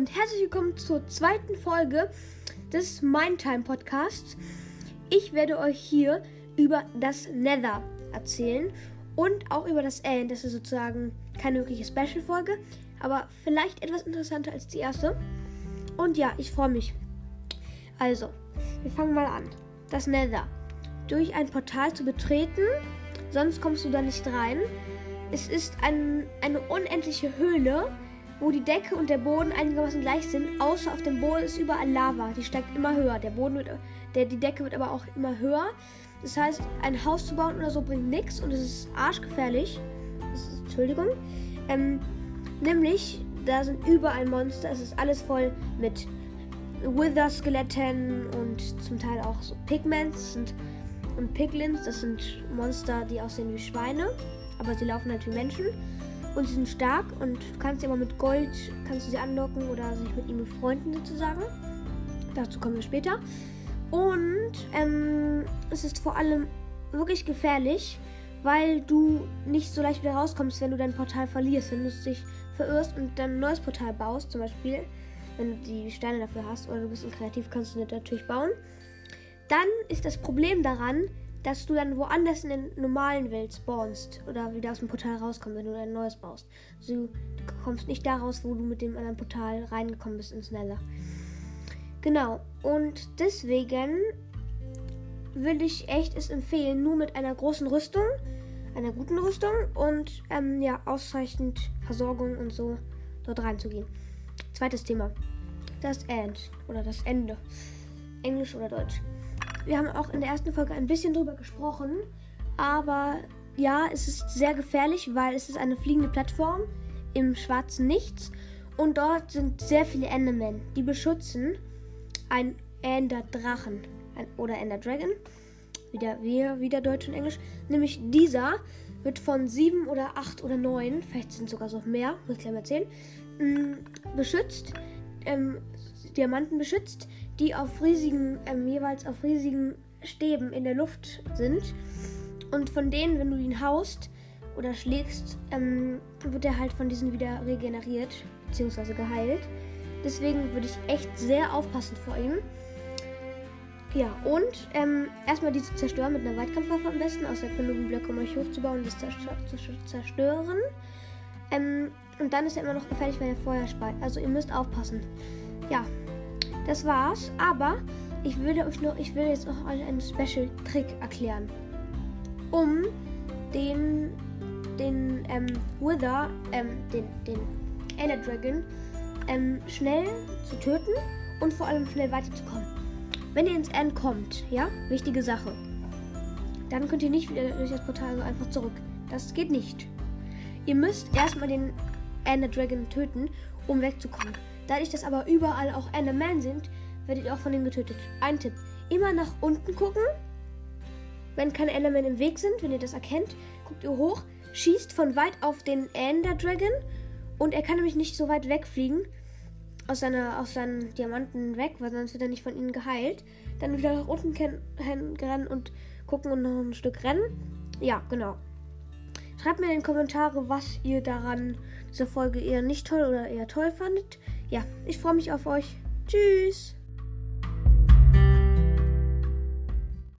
und herzlich willkommen zur zweiten Folge des Mindtime Podcasts. Ich werde euch hier über das Nether erzählen und auch über das End. Das ist sozusagen keine wirkliche Special-Folge, aber vielleicht etwas interessanter als die erste. Und ja, ich freue mich. Also, wir fangen mal an. Das Nether. Durch ein Portal zu betreten, sonst kommst du da nicht rein. Es ist ein, eine unendliche Höhle, wo die Decke und der Boden einigermaßen gleich sind, außer auf dem Boden ist überall Lava. Die steigt immer höher. Der Boden wird, der, die Decke wird aber auch immer höher. Das heißt, ein Haus zu bauen oder so bringt nichts und es ist arschgefährlich. Ist, Entschuldigung. Ähm, nämlich, da sind überall Monster. Es ist alles voll mit Wither-Skeletten und zum Teil auch so Pigments und, und Piglins. Das sind Monster, die aussehen wie Schweine, aber sie laufen halt wie Menschen. Und sie sind stark und du kannst sie aber mit Gold, kannst du sie anlocken oder sich mit ihnen befreunden sozusagen. Dazu kommen wir später. Und ähm, es ist vor allem wirklich gefährlich, weil du nicht so leicht wieder rauskommst, wenn du dein Portal verlierst. Wenn du dich verirrst und dann ein neues Portal baust, zum Beispiel, wenn du die Steine dafür hast oder du bist Kreativ, kannst du das natürlich bauen. Dann ist das Problem daran, dass du dann woanders in der normalen Welt spawnst oder wieder aus dem Portal rauskommst, wenn du ein neues baust. Also, du kommst nicht da raus, wo du mit dem anderen Portal reingekommen bist ins Nether. Genau, und deswegen würde ich echt es empfehlen, nur mit einer großen Rüstung, einer guten Rüstung und ähm, ja, ausreichend Versorgung und so dort reinzugehen. Zweites Thema. Das End oder das Ende. Englisch oder Deutsch wir haben auch in der ersten Folge ein bisschen drüber gesprochen. Aber ja, es ist sehr gefährlich, weil es ist eine fliegende Plattform im schwarzen Nichts. Und dort sind sehr viele Endermen, die beschützen ein Ender Drachen oder Ender Dragon. Wieder wir, wieder Deutsch und Englisch. Nämlich dieser wird von sieben oder acht oder neun, vielleicht sind sogar noch mehr, muss ich gleich mal erzählen, mm, beschützt, ähm, Diamanten beschützt, die auf riesigen, ähm, jeweils auf riesigen Stäben in der Luft sind. Und von denen, wenn du ihn haust oder schlägst, ähm, wird er halt von diesen wieder regeneriert bzw. geheilt. Deswegen würde ich echt sehr aufpassen vor ihm. Ja, und ähm, erstmal diese zerstören mit einer Weitkampfwaffe am besten, außer genügend Blöcke, um euch hochzubauen und das zu zerstören. Ähm, und dann ist er immer noch gefährlich, wenn er Feuer speit. Also ihr müsst aufpassen. Ja, das war's. Aber ich würde euch noch, ich will jetzt noch einen Special-Trick erklären. Um den, den ähm, Wither, ähm, den, den Ender Dragon, ähm, schnell zu töten und vor allem schnell weiterzukommen. Wenn ihr ins End kommt, ja, wichtige Sache, dann könnt ihr nicht wieder durch das Portal so einfach zurück. Das geht nicht. Ihr müsst erstmal den Ender Dragon töten, um wegzukommen. Dadurch, dass aber überall auch Endermen sind, werdet ihr auch von denen getötet. Ein Tipp: immer nach unten gucken. Wenn keine Endermen im Weg sind, wenn ihr das erkennt, guckt ihr hoch, schießt von weit auf den Ender Dragon und er kann nämlich nicht so weit wegfliegen aus, seiner, aus seinen Diamanten weg, weil sonst wird er nicht von ihnen geheilt. Dann wieder nach unten rennen und gucken und noch ein Stück rennen. Ja, genau. Schreibt mir in die Kommentare, was ihr daran diese Folge eher nicht toll oder eher toll fandet. Ja, ich freue mich auf euch. Tschüss.